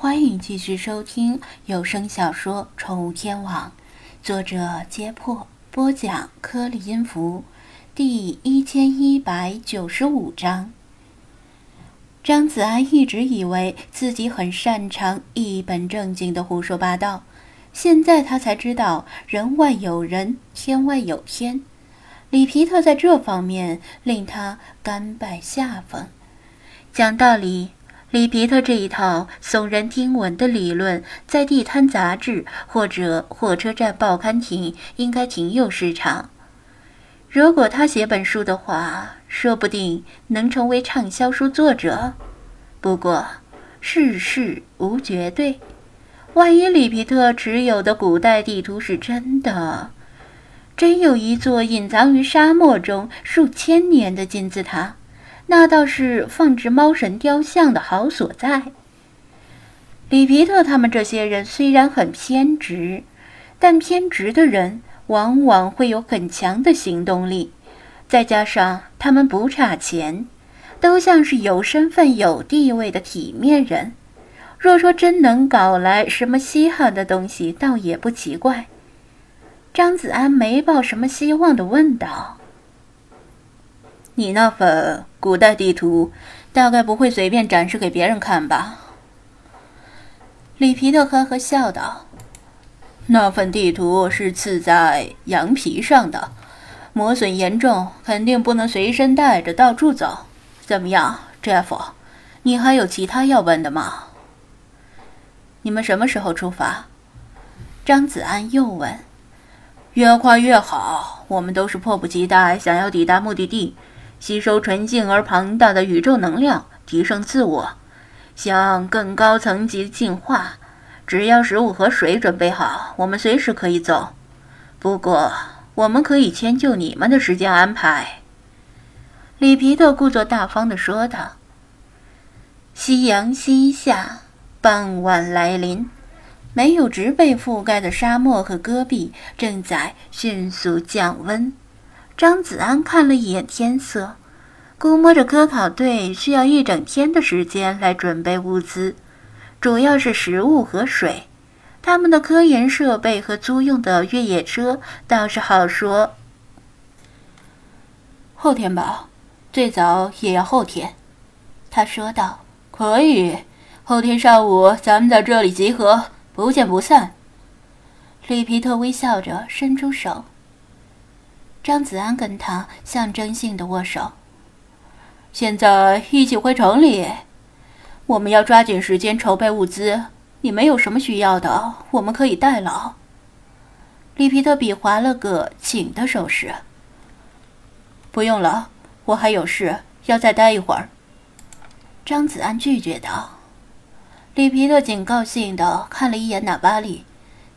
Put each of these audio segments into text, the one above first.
欢迎继续收听有声小说《宠物天王》，作者：揭破，播讲：颗粒音符，第一千一百九十五章。张子安一直以为自己很擅长一本正经的胡说八道，现在他才知道人外有人，天外有天。里皮特在这方面令他甘拜下风。讲道理。里皮特这一套耸人听闻的理论，在地摊杂志或者火车站报刊亭应该挺有市场。如果他写本书的话，说不定能成为畅销书作者。不过，世事无绝对，万一里皮特持有的古代地图是真的，真有一座隐藏于沙漠中数千年的金字塔。那倒是放置猫神雕像的好所在。里皮特他们这些人虽然很偏执，但偏执的人往往会有很强的行动力，再加上他们不差钱，都像是有身份、有地位的体面人。若说真能搞来什么稀罕的东西，倒也不奇怪。张子安没抱什么希望的问道。你那份古代地图，大概不会随便展示给别人看吧？里皮特呵呵笑道：“那份地图是刺在羊皮上的，磨损严重，肯定不能随身带着到处走。怎么样，Jeff？你还有其他要问的吗？你们什么时候出发？”张子安又问：“越快越好，我们都是迫不及待想要抵达目的地。”吸收纯净而庞大的宇宙能量，提升自我，向更高层级进化。只要食物和水准备好，我们随时可以走。不过，我们可以迁就你们的时间安排。”里皮特故作大方地说道。夕阳西下，傍晚来临，没有植被覆盖的沙漠和戈壁正在迅速降温。张子安看了一眼天色，估摸着科考队需要一整天的时间来准备物资，主要是食物和水。他们的科研设备和租用的越野车倒是好说。后天吧，最早也要后天。他说道：“可以，后天上午咱们在这里集合，不见不散。”里皮特微笑着伸出手。张子安跟他象征性的握手。现在一起回城里，我们要抓紧时间筹备物资。你们有什么需要的，我们可以代劳。里皮特比划了个请的手势。不用了，我还有事要再待一会儿。张子安拒绝道。里皮特警告性的看了一眼纳巴里，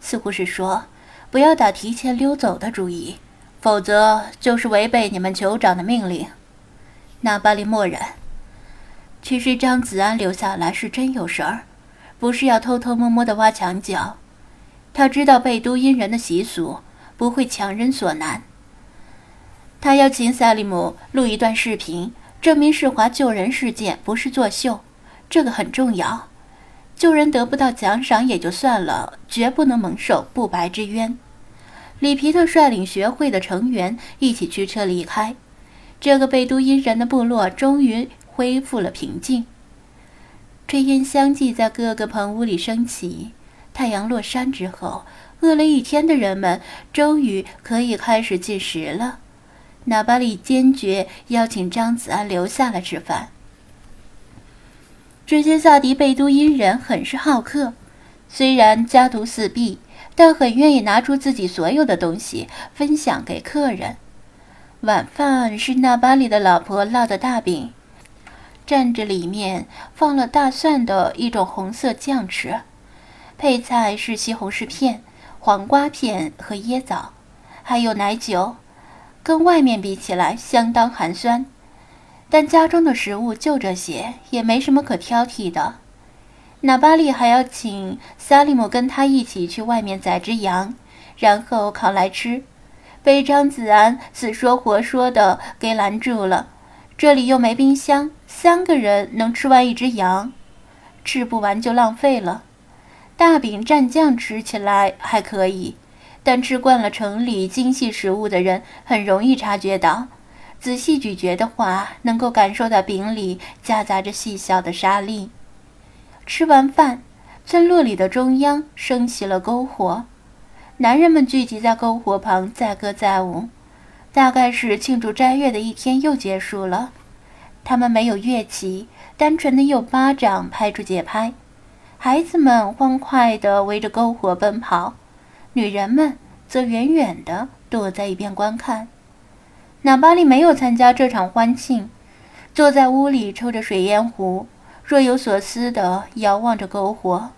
似乎是说不要打提前溜走的主意。否则就是违背你们酋长的命令。纳巴利默然。其实张子安留下来是真有事儿，不是要偷偷摸摸的挖墙脚。他知道贝都因人的习俗，不会强人所难。他要请萨利姆录一段视频，证明世华救人事件不是作秀，这个很重要。救人得不到奖赏也就算了，绝不能蒙受不白之冤。里皮特率领学会的成员一起驱车离开，这个贝都因人的部落终于恢复了平静。炊烟相继在各个棚屋里升起。太阳落山之后，饿了一天的人们终于可以开始进食了。纳巴里坚决邀请张子安留下来吃饭。这些萨迪贝都因人很是好客，虽然家徒四壁。但很愿意拿出自己所有的东西分享给客人。晚饭是纳巴里的老婆烙的大饼，蘸着里面放了大蒜的一种红色酱吃，配菜是西红柿片、黄瓜片和椰枣，还有奶酒。跟外面比起来相当寒酸，但家中的食物就这些，也没什么可挑剔的。纳巴利还要请萨利姆跟他一起去外面宰只羊，然后烤来吃，被张子安死说活说的给拦住了。这里又没冰箱，三个人能吃完一只羊。吃不完就浪费了。大饼蘸酱吃起来还可以，但吃惯了城里精细食物的人很容易察觉到，仔细咀嚼的话，能够感受到饼里夹杂着细小的沙粒。吃完饭，村落里的中央升起了篝火，男人们聚集在篝火旁载歌载舞，大概是庆祝斋月的一天又结束了。他们没有乐器，单纯的用巴掌拍出节拍。孩子们欢快地围着篝火奔跑，女人们则远远地躲在一边观看。纳巴利没有参加这场欢庆，坐在屋里抽着水烟壶，若有所思地遥望着篝火。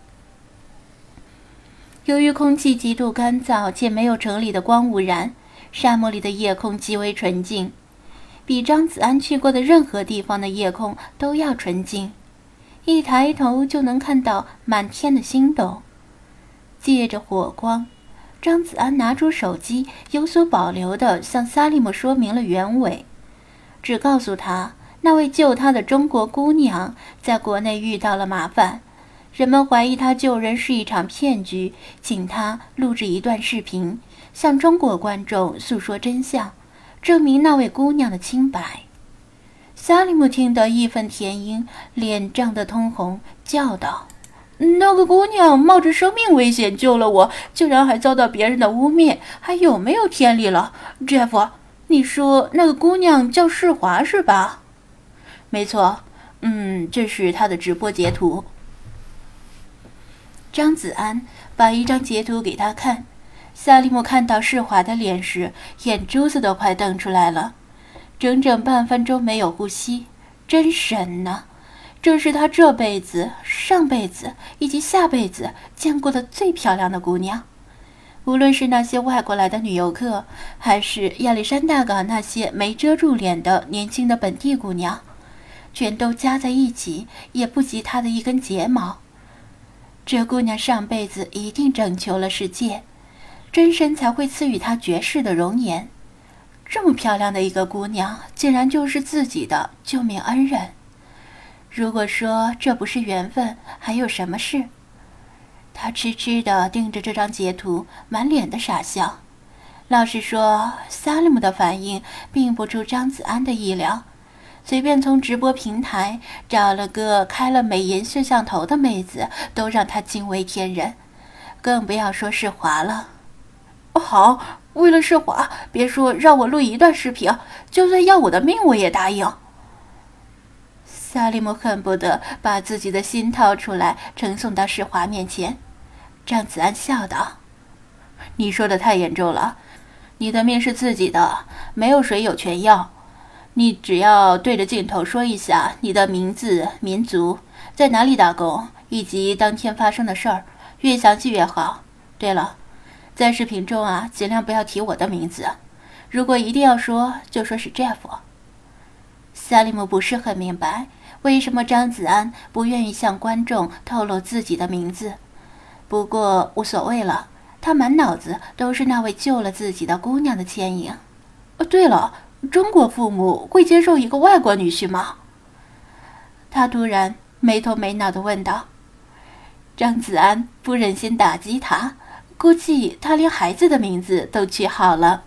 由于空气极度干燥且没有城里的光污染，沙漠里的夜空极为纯净，比张子安去过的任何地方的夜空都要纯净。一抬头就能看到满天的星斗。借着火光，张子安拿出手机，有所保留地向萨利姆说明了原委，只告诉他那位救他的中国姑娘在国内遇到了麻烦，人们怀疑他救人是一场骗局，请他录制一段视频，向中国观众诉说真相，证明那位姑娘的清白。萨利姆听得义愤填膺，脸涨得通红，叫道：“那个姑娘冒着生命危险救了我，竟然还遭到别人的污蔑，还有没有天理了？”Jeff，你说那个姑娘叫世华是吧？没错，嗯，这是他的直播截图。张子安把一张截图给他看，萨利姆看到世华的脸时，眼珠子都快瞪出来了。整整半分钟没有呼吸，真神呐！这是他这辈子、上辈子以及下辈子见过的最漂亮的姑娘。无论是那些外国来的女游客，还是亚历山大港那些没遮住脸的年轻的本地姑娘，全都加在一起也不及她的一根睫毛。这姑娘上辈子一定拯救了世界，真神才会赐予她绝世的容颜。这么漂亮的一个姑娘，竟然就是自己的救命恩人。如果说这不是缘分，还有什么事？他痴痴地盯着这张截图，满脸的傻笑。老实说，萨利姆的反应并不出张子安的意料。随便从直播平台找了个开了美颜摄像头的妹子，都让他惊为天人，更不要说是华了。好。为了世华，别说让我录一段视频，就算要我的命，我也答应。萨利姆恨不得把自己的心掏出来呈送到世华面前。张子安笑道：“你说的太严重了，你的命是自己的，没有谁有权要。你只要对着镜头说一下你的名字、民族，在哪里打工，以及当天发生的事儿，越详细越好。对了。”在视频中啊，尽量不要提我的名字。如果一定要说，就说是 Jeff。萨利姆不是很明白为什么张子安不愿意向观众透露自己的名字，不过无所谓了。他满脑子都是那位救了自己的姑娘的倩影。哦，对了，中国父母会接受一个外国女婿吗？他突然没头没脑的问道。张子安不忍心打击他。估计他连孩子的名字都取好了。